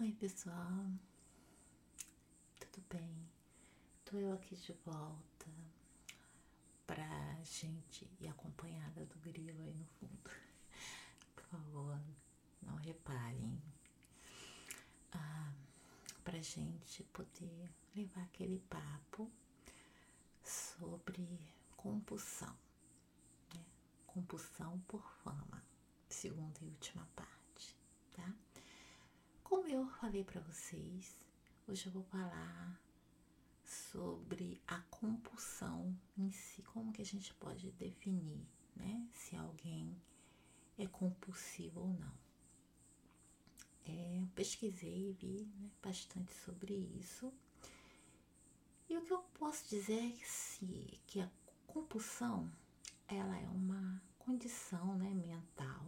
Oi, pessoal. Tudo bem? Tô eu aqui de volta pra gente ir acompanhada do grilo aí no fundo. Por favor, não reparem. Ah, pra gente poder levar aquele papo sobre compulsão. Né? Compulsão por fama, segunda e última parte, tá? Como eu falei para vocês, hoje eu vou falar sobre a compulsão em si, como que a gente pode definir, né, se alguém é compulsivo ou não. É, pesquisei e vi né, bastante sobre isso. E o que eu posso dizer é que, que a compulsão ela é uma condição né, mental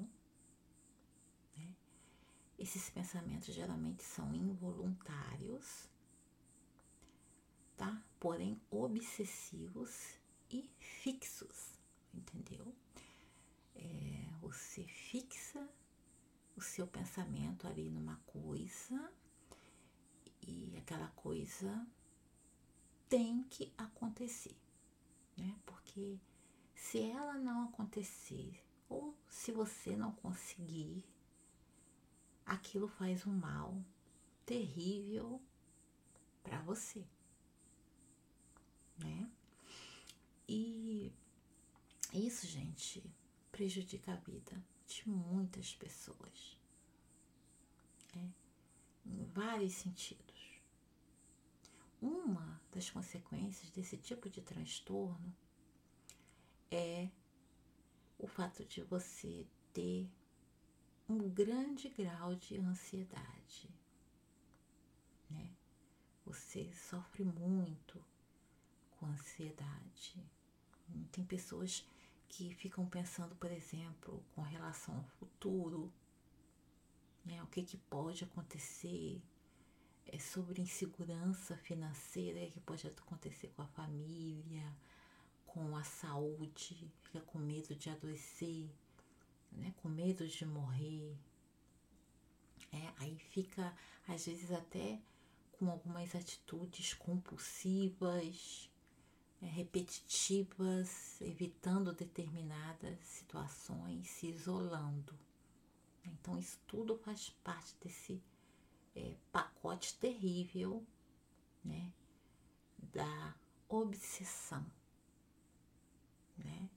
esses pensamentos geralmente são involuntários, tá? Porém obsessivos e fixos, entendeu? É, você fixa o seu pensamento ali numa coisa e aquela coisa tem que acontecer, né? Porque se ela não acontecer ou se você não conseguir aquilo faz um mal terrível para você, né? E isso, gente, prejudica a vida de muitas pessoas, né? em vários sentidos. Uma das consequências desse tipo de transtorno é o fato de você ter um grande grau de ansiedade, né? Você sofre muito com ansiedade. Tem pessoas que ficam pensando, por exemplo, com relação ao futuro, né? O que, que pode acontecer, é sobre insegurança financeira que pode acontecer com a família, com a saúde, fica com medo de adoecer né, com medo de morrer. É, aí fica, às vezes, até com algumas atitudes compulsivas, é, repetitivas, evitando determinadas situações, se isolando. Então, isso tudo faz parte desse é, pacote terrível né, da obsessão. Né?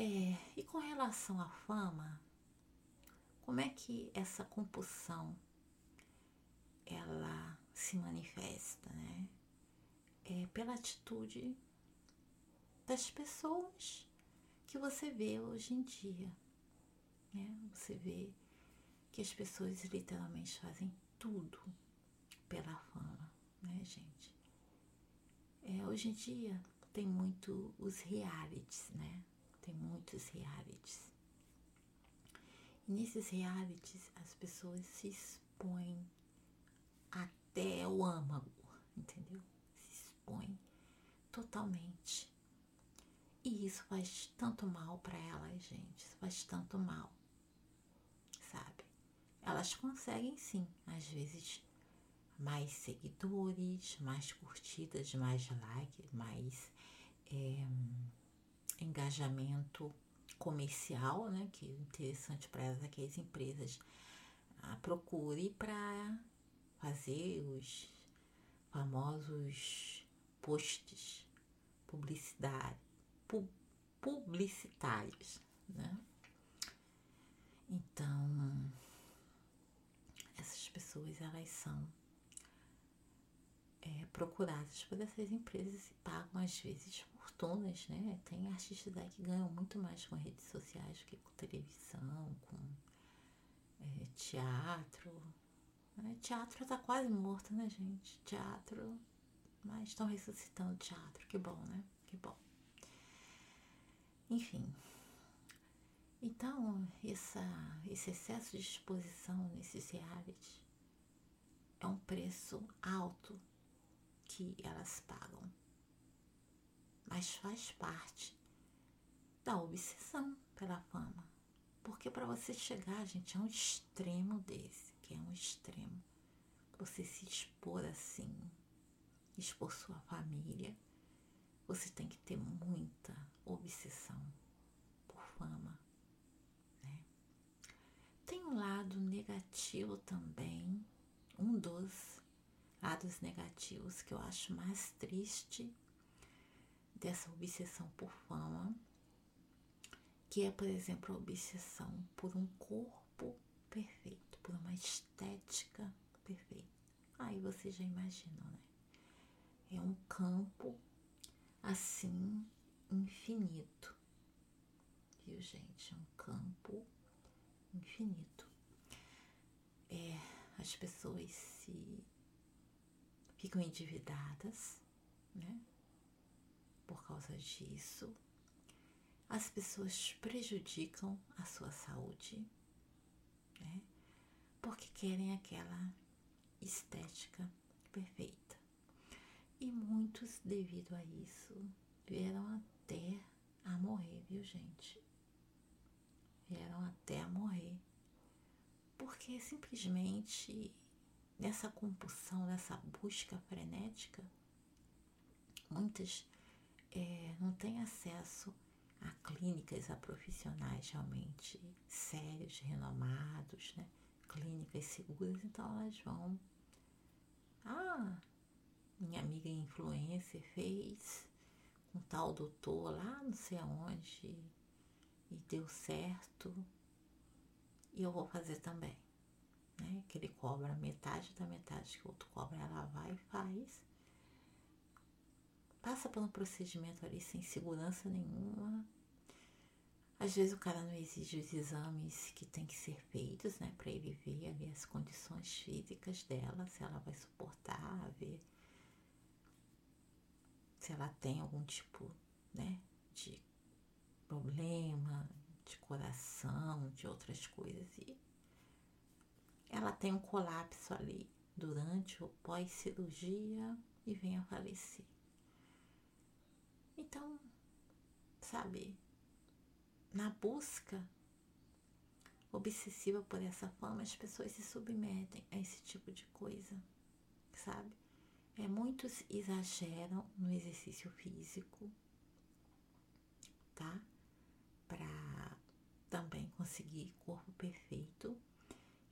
É, e com relação à fama, como é que essa compulsão ela se manifesta, né? É pela atitude das pessoas que você vê hoje em dia, né? Você vê que as pessoas literalmente fazem tudo pela fama, né, gente? É, hoje em dia tem muito os realities, né? Muitos realities. E nesses realities as pessoas se expõem até o âmago, entendeu? Se expõem totalmente. E isso faz tanto mal para elas, gente. Isso faz tanto mal. Sabe? Elas conseguem sim, às vezes, mais seguidores, mais curtidas, mais likes, mais. É, engajamento comercial, né, que é interessante para elas é que as empresas ah, procure para fazer os famosos posts publicidade, pu, publicitários, né? Então, essas pessoas elas são é, procuradas por essas empresas e pagam às vezes fortunas, né? Tem artistas aí que ganham muito mais com redes sociais do que com televisão, com é, teatro. Né? Teatro tá quase morto, né, gente? Teatro. Mas estão ressuscitando teatro. Que bom, né? Que bom. Enfim. Então, essa, esse excesso de exposição nesses realities é um preço alto que elas pagam mas faz parte da obsessão pela fama. Porque para você chegar, gente, é um extremo desse, que é um extremo. você se expor assim, expor sua família, você tem que ter muita obsessão por fama. Né? Tem um lado negativo também, um dos lados negativos que eu acho mais triste dessa obsessão por fama, que é, por exemplo, a obsessão por um corpo perfeito, por uma estética perfeita. Aí você já imaginou, né? É um campo assim infinito. Viu, gente? É um campo infinito. É, as pessoas se ficam endividadas, né? Por causa disso, as pessoas prejudicam a sua saúde, né? Porque querem aquela estética perfeita. E muitos, devido a isso, vieram até a morrer, viu, gente? Vieram até a morrer. Porque simplesmente nessa compulsão, nessa busca frenética, muitas é, não têm acesso a clínicas, a profissionais realmente sérios, renomados, né? clínicas seguras, então elas vão. Ah, minha amiga influencer fez um tal doutor lá não sei aonde e deu certo e eu vou fazer também. Né? Que ele cobra metade da metade que o outro cobra, ela vai e faz. Passa um procedimento ali sem segurança nenhuma às vezes o cara não exige os exames que tem que ser feitos, né, para ele ver ali as condições físicas dela, se ela vai suportar, ver se ela tem algum tipo, né, de problema de coração, de outras coisas e ela tem um colapso ali durante ou pós-cirurgia e vem a falecer. Então, sabe, na busca obsessiva por essa fama, as pessoas se submetem a esse tipo de coisa, sabe? É, muitos exageram no exercício físico, tá? Para também conseguir corpo perfeito.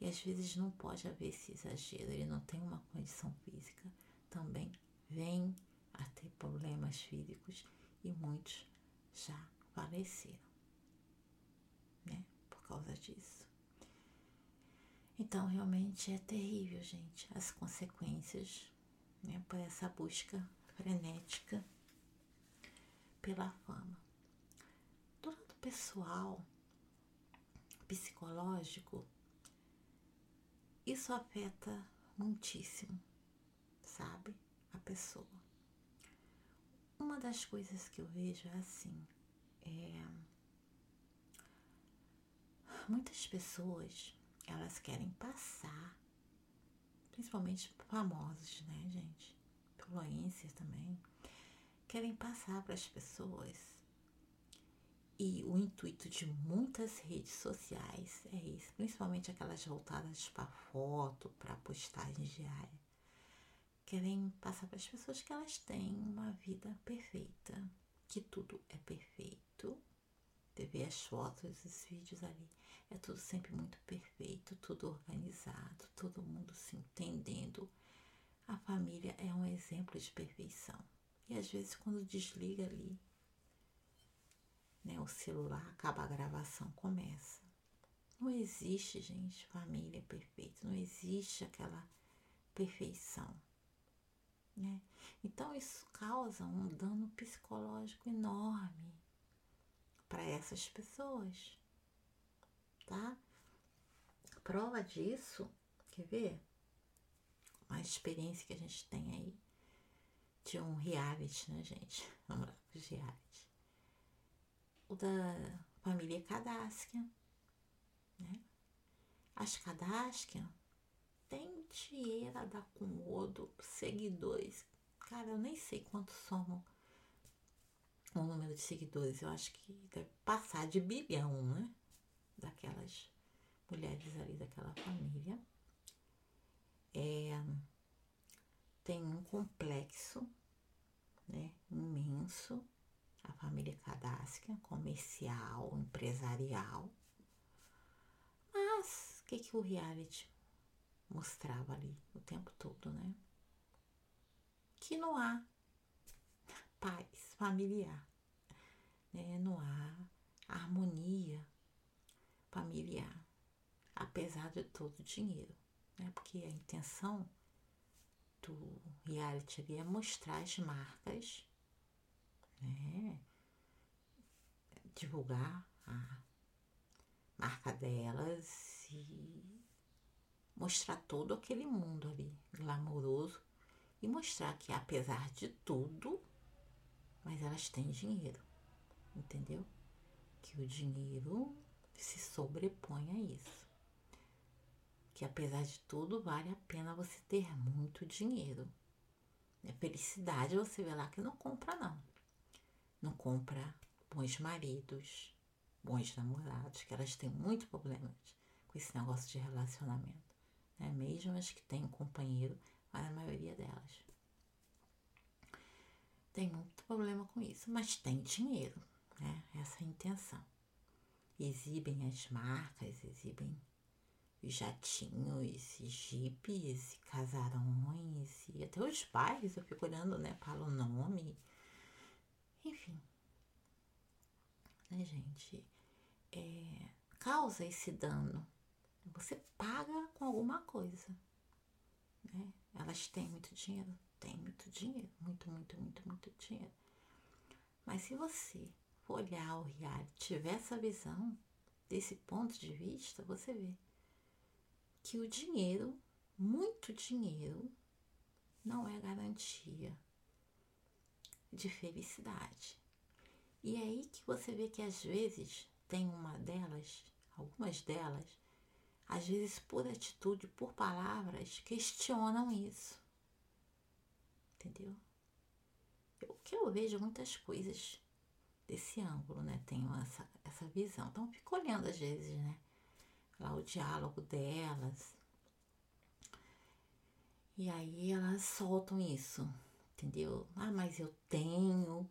E às vezes não pode haver esse exagero, ele não tem uma condição física, também vem a ter problemas físicos e muitos já faleceram né? Por causa disso. Então, realmente é terrível, gente, as consequências né, por essa busca frenética pela fama. Do lado pessoal, psicológico, isso afeta muitíssimo, sabe? A pessoa. Uma das coisas que eu vejo é assim, é muitas pessoas elas querem passar, principalmente famosos, né, gente? Influencers também, querem passar para as pessoas. E o intuito de muitas redes sociais é isso, principalmente aquelas voltadas para foto, para postagens diárias. Querem passar para as pessoas que elas têm uma vida perfeita, que tudo é perfeito. Você vê as fotos, os vídeos ali é tudo sempre muito perfeito, tudo organizado, todo mundo se entendendo. A família é um exemplo de perfeição. E às vezes quando desliga ali, né, o celular, acaba a gravação, começa. Não existe, gente, família perfeita, não existe aquela perfeição. Né? Então isso causa um dano psicológico enorme para essas pessoas tá? Prova disso, quer ver? Uma experiência que a gente tem aí de um reality, né, gente? Vamos lá, os reality. O da família Kardashian, né? As Kardashian tem dinheiro a dar com odo, seguidores. Cara, eu nem sei quantos somos o número de seguidores. Eu acho que deve passar de bilhão, né? daquelas mulheres ali daquela família. É, tem um complexo né, imenso, a família Kardashian, comercial, empresarial. Mas o que, que o reality mostrava ali o tempo todo, né? Que não há paz familiar, né? não há harmonia familiar, apesar de todo o dinheiro, né? Porque a intenção do reality ali é mostrar as marcas, né? Divulgar a marca delas e mostrar todo aquele mundo ali glamouroso e mostrar que apesar de tudo, mas elas têm dinheiro, entendeu? Que o dinheiro se sobrepõe a isso. Que apesar de tudo, vale a pena você ter muito dinheiro. É felicidade você vê lá que não compra, não. Não compra bons maridos, bons namorados, que elas têm muito problemas com esse negócio de relacionamento. Né? Mesmo as que têm um companheiro, mas a maioria delas tem muito problema com isso, mas tem dinheiro, né? Essa é a intenção. Exibem as marcas, exibem os jatinhos, e jipes, e casarões, e até os bairros, eu fico olhando, né, para o nome. Enfim. Né, gente? É, causa esse dano. Você paga com alguma coisa. Né? Elas têm muito dinheiro? tem muito dinheiro, muito, muito, muito, muito dinheiro. Mas se você olhar o reality, tiver essa visão desse ponto de vista, você vê que o dinheiro, muito dinheiro, não é garantia de felicidade. E é aí que você vê que às vezes tem uma delas, algumas delas, às vezes por atitude, por palavras, questionam isso entendeu? O que eu vejo muitas coisas desse ângulo, né? Tenho essa, essa visão. Então, fico olhando às vezes, né? Lá o diálogo delas. E aí elas soltam isso, entendeu? Ah, mas eu tenho,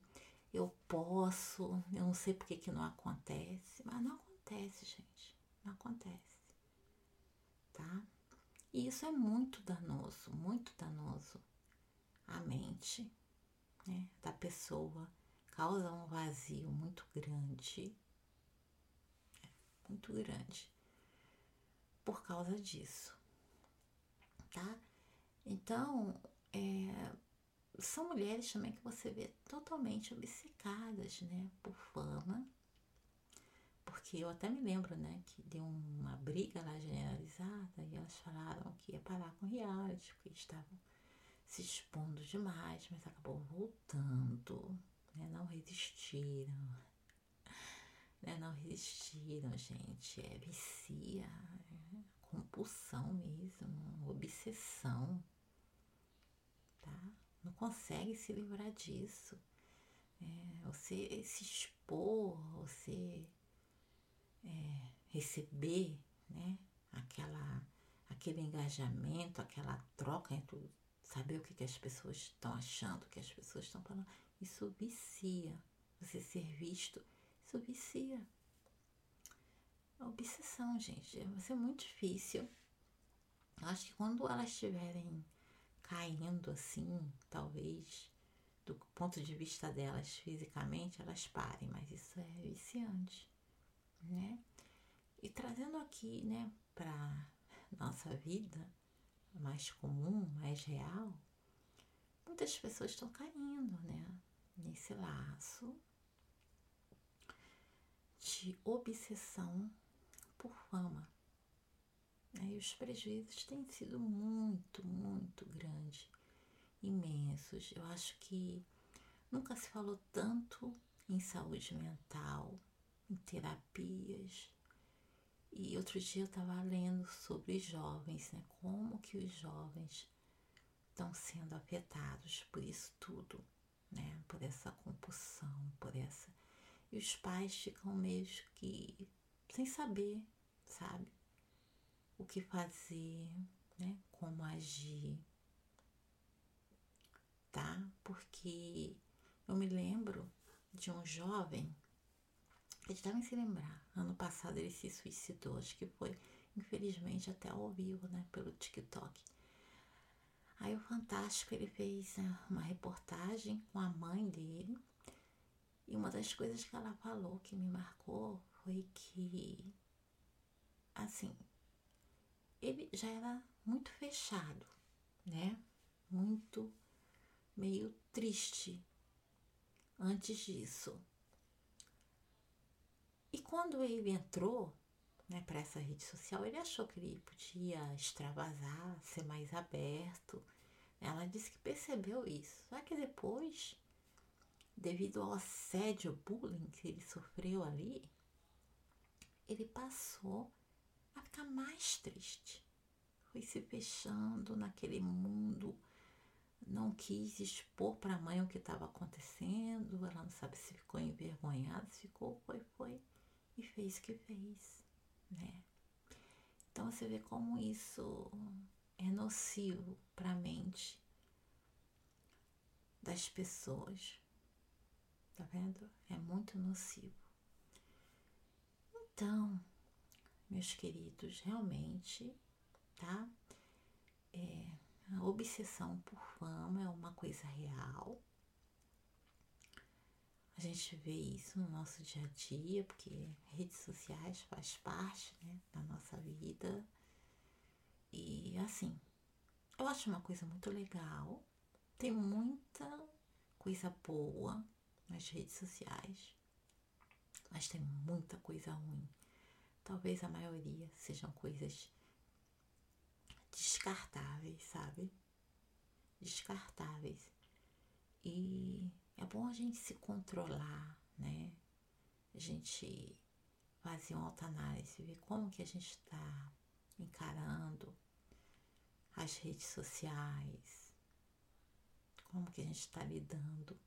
eu posso, eu não sei por que, que não acontece. Mas não acontece, gente. Não acontece. Tá? E isso é muito danoso, muito danoso a mente né, da pessoa causa um vazio muito grande, muito grande, por causa disso, tá? Então, é, são mulheres também que você vê totalmente obcecadas, né, por fama, porque eu até me lembro, né, que deu uma briga lá generalizada e elas falaram que ia parar com reality, porque estavam se expondo demais, mas acabou voltando, né? Não resistiram. Né? Não resistiram, gente. É vicia, é compulsão mesmo, obsessão, tá? Não consegue se livrar disso. É, você se expor, você é, receber, né? Aquela, aquele engajamento, aquela troca entre saber o que, que as pessoas estão achando, o que as pessoas estão falando. Isso vicia. Você ser visto, isso vicia. A obsessão, gente, vai ser muito difícil. Eu acho que quando elas estiverem caindo assim, talvez do ponto de vista delas fisicamente, elas parem, mas isso é viciante, né? E trazendo aqui, né, para nossa vida, mais comum, mais real, muitas pessoas estão caindo, né? Nesse laço de obsessão por fama. Né? E os prejuízos têm sido muito, muito grandes, imensos. Eu acho que nunca se falou tanto em saúde mental, em terapias, e outro dia eu estava lendo sobre os jovens, né? Como que os jovens estão sendo afetados por isso tudo, né? Por essa compulsão, por essa. E os pais ficam meio que sem saber, sabe? O que fazer, né? Como agir. porque eu me lembro de um jovem, eles devem se lembrar, ano passado ele se suicidou, acho que foi, infelizmente, até ao vivo, né, pelo TikTok. Aí o Fantástico ele fez né, uma reportagem com a mãe dele e uma das coisas que ela falou que me marcou foi que, assim, ele já era muito fechado, né? Muito meio triste antes disso. E quando ele entrou né, para essa rede social, ele achou que ele podia extravasar, ser mais aberto. Ela disse que percebeu isso. Só que depois, devido ao assédio, bullying que ele sofreu ali, ele passou a ficar mais triste. Foi se fechando naquele mundo não quis expor para a mãe o que estava acontecendo, ela não sabe se ficou envergonhada, se ficou, foi, foi, e fez o que fez, né? Então você vê como isso é nocivo para a mente das pessoas, tá vendo? É muito nocivo. Então, meus queridos, realmente, tá? É, a obsessão por fama é uma coisa real. A gente vê isso no nosso dia a dia, porque redes sociais faz parte né, da nossa vida. E assim, eu acho uma coisa muito legal. Tem muita coisa boa nas redes sociais, mas tem muita coisa ruim. Talvez a maioria sejam coisas descartáveis, sabe? Descartáveis. E é bom a gente se controlar, né? A gente fazer uma autoanálise, ver como que a gente está encarando as redes sociais, como que a gente está lidando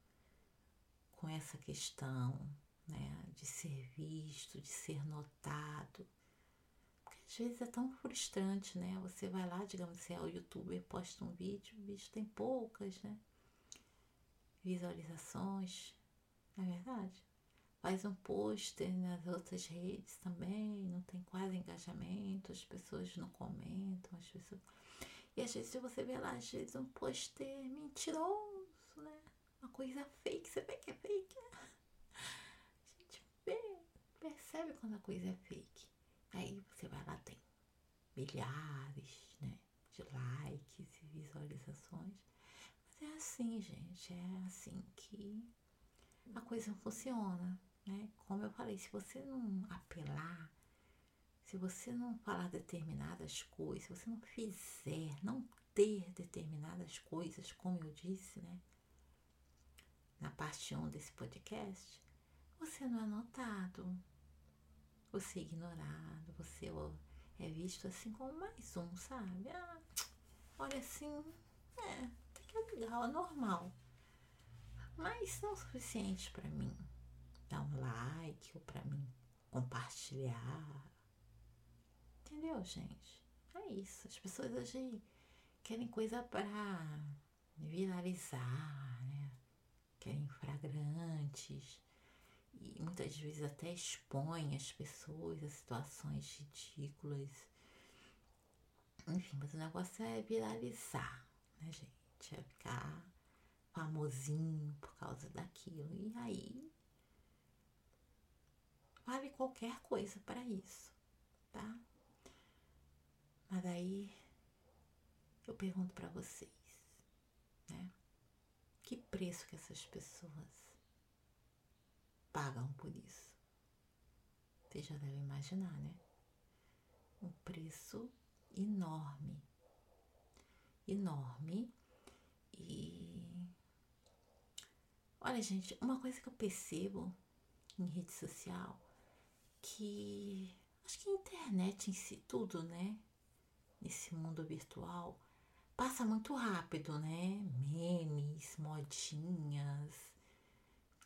com essa questão, né, de ser visto, de ser notado às vezes é tão frustrante, né? Você vai lá, digamos, se é o youtuber, posta um vídeo, o vídeo tem poucas, né? Visualizações, não é verdade? Faz um pôster nas outras redes também, não tem quase engajamento, as pessoas não comentam, as pessoas. E às vezes você vê lá, às vezes, um pôster mentiroso, né? Uma coisa fake, você vê que é fake. A gente vê, percebe quando a coisa é fake. Aí você vai lá, tem milhares né, de likes e visualizações. É assim, gente, é assim que a coisa funciona, né? Como eu falei, se você não apelar, se você não falar determinadas coisas, se você não fizer, não ter determinadas coisas, como eu disse, né? Na parte 1 desse podcast, você não é notado, você é ignorado, você é visto assim como mais um, sabe? Ah, olha assim, é, é legal, é normal. Mas não é o suficiente para mim dar um like ou para mim compartilhar. Entendeu, gente? É isso. As pessoas hoje querem coisa para viralizar, né? Querem fragrantes e muitas vezes até expõe as pessoas a situações ridículas. Enfim, mas o negócio é viralizar, né, gente? É ficar famosinho por causa daquilo. E aí vale qualquer coisa para isso, tá? Mas aí eu pergunto para vocês, né? Que preço que essas pessoas pagam por isso. Você já deve imaginar, né? Um preço enorme. Enorme. Olha, gente, uma coisa que eu percebo em rede social que acho que a internet em si, tudo, né? Nesse mundo virtual, passa muito rápido, né? Memes, modinhas,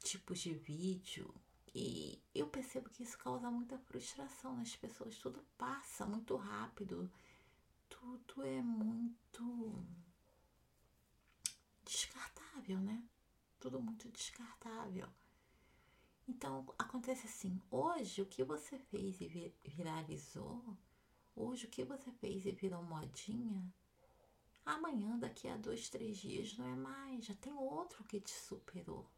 tipos de vídeo e eu percebo que isso causa muita frustração nas pessoas. Tudo passa muito rápido, tudo é muito descartável, né? Tudo muito descartável. Então acontece assim: hoje o que você fez e viralizou, hoje o que você fez e virou modinha, amanhã, daqui a dois, três dias, não é mais, já tem outro que te superou.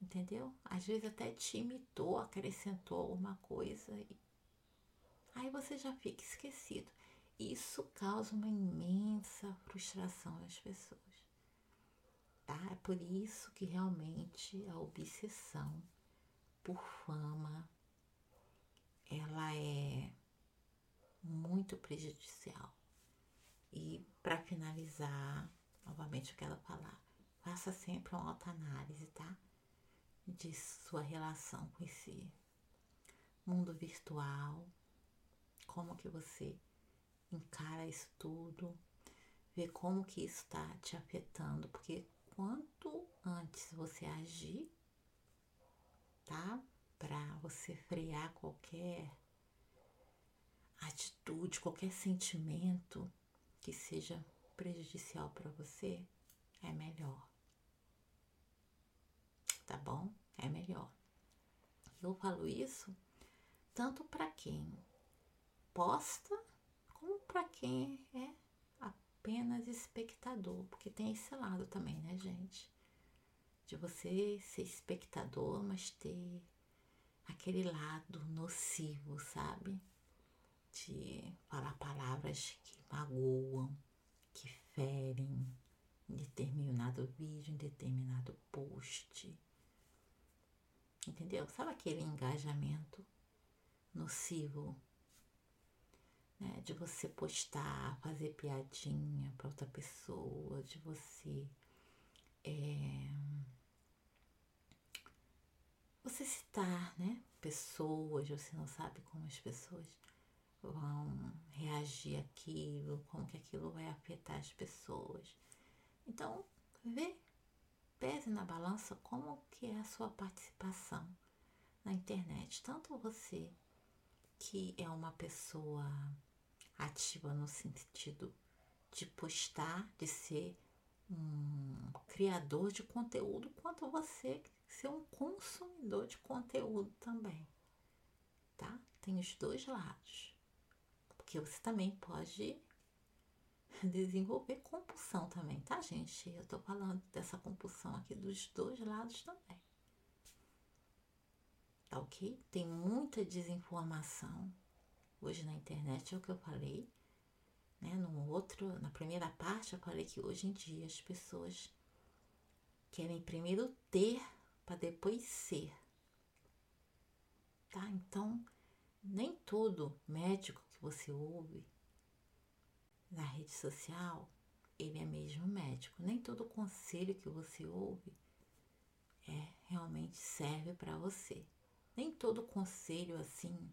Entendeu? Às vezes até te imitou, acrescentou alguma coisa e aí você já fica esquecido. Isso causa uma imensa frustração nas pessoas. Tá? É por isso que realmente a obsessão por fama ela é muito prejudicial. E para finalizar, novamente eu quero falar, faça sempre uma autoanálise, tá? De sua relação com esse mundo virtual, como que você encara isso tudo, ver como que isso está te afetando, porque quanto antes você agir, tá? Para você frear qualquer atitude, qualquer sentimento que seja prejudicial para você, é melhor. Tá bom? É melhor. Eu falo isso tanto para quem posta como para quem é apenas espectador, porque tem esse lado também, né, gente? De você ser espectador, mas ter aquele lado nocivo, sabe? De falar palavras que magoam, que ferem em determinado vídeo, em determinado post. Entendeu? Sabe aquele engajamento nocivo né? De você postar, fazer piadinha para outra pessoa, de você é, você citar, né? Pessoas, você não sabe como as pessoas vão reagir aquilo, como que aquilo vai afetar as pessoas. Então, vê, pese na balança como que é a sua participação na internet. Tanto você que é uma pessoa ativa no sentido de postar, de ser um criador de conteúdo, quanto você ser um consumidor de conteúdo também, tá? Tem os dois lados, porque você também pode desenvolver compulsão também, tá, gente? Eu tô falando dessa compulsão aqui dos dois lados também. Tá ok? Tem muita desinformação, hoje na internet, é o que eu falei. Né? No outro, na primeira parte, eu falei que hoje em dia as pessoas querem primeiro ter para depois ser. Tá? Então, nem todo médico que você ouve na rede social, ele é mesmo médico. Nem todo conselho que você ouve é realmente serve para você. Nem todo conselho assim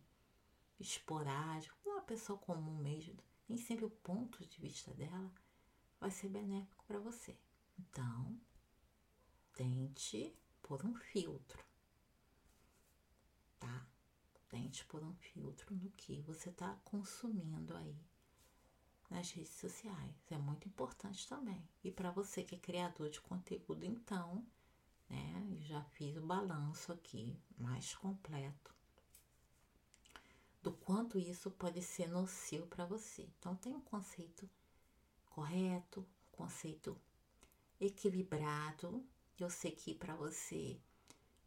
esporádico, uma pessoa comum mesmo, nem sempre o ponto de vista dela vai ser benéfico para você. Então, tente por um filtro, tá? Tente por um filtro no que você está consumindo aí nas redes sociais. É muito importante também. E para você que é criador de conteúdo, então, né? Eu já fiz o balanço aqui mais completo do quanto isso pode ser nocivo para você. Então, tem um conceito correto, conceito equilibrado. Eu sei que para você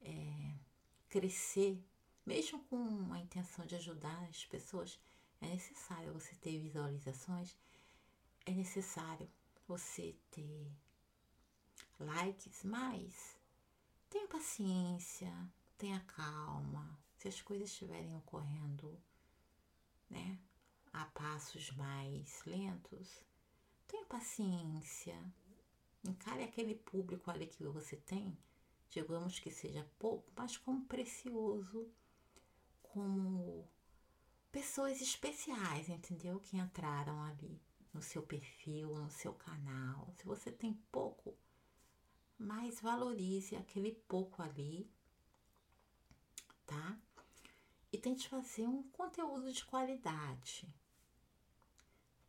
é, crescer, mesmo com a intenção de ajudar as pessoas, é necessário você ter visualizações, é necessário você ter likes, mas tenha paciência, tenha calma. Se as coisas estiverem ocorrendo né, a passos mais lentos, tenha paciência, encare aquele público ali que você tem, digamos que seja pouco, mas como precioso, como pessoas especiais, entendeu? Que entraram ali no seu perfil, no seu canal. Se você tem pouco, mas valorize aquele pouco ali, tá? E tente fazer um conteúdo de qualidade.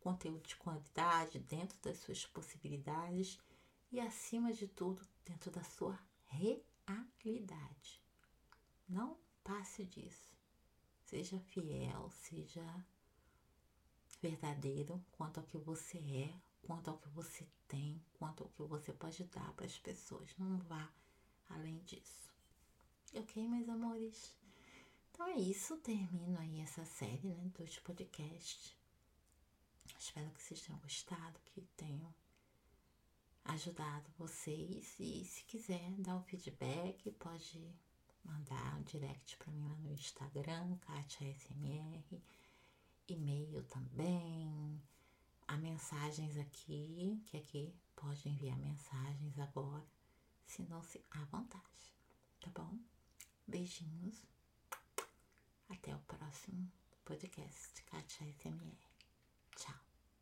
Conteúdo de qualidade dentro das suas possibilidades e, acima de tudo, dentro da sua realidade. Não passe disso. Seja fiel, seja verdadeiro quanto ao que você é, quanto ao que você tem, quanto ao que você pode dar para as pessoas. Não vá além disso. Ok, meus amores? Então é isso. Termino aí essa série né, dos podcasts. Espero que vocês tenham gostado, que tenham ajudado vocês. E se quiser dar um feedback, pode mandar um direct para mim lá no Instagram, Katia SMR, e-mail também. Há mensagens aqui, que aqui pode enviar mensagens agora, se não se à vontade, tá bom? Beijinhos. Até o próximo podcast, Katia SMR. Tchau.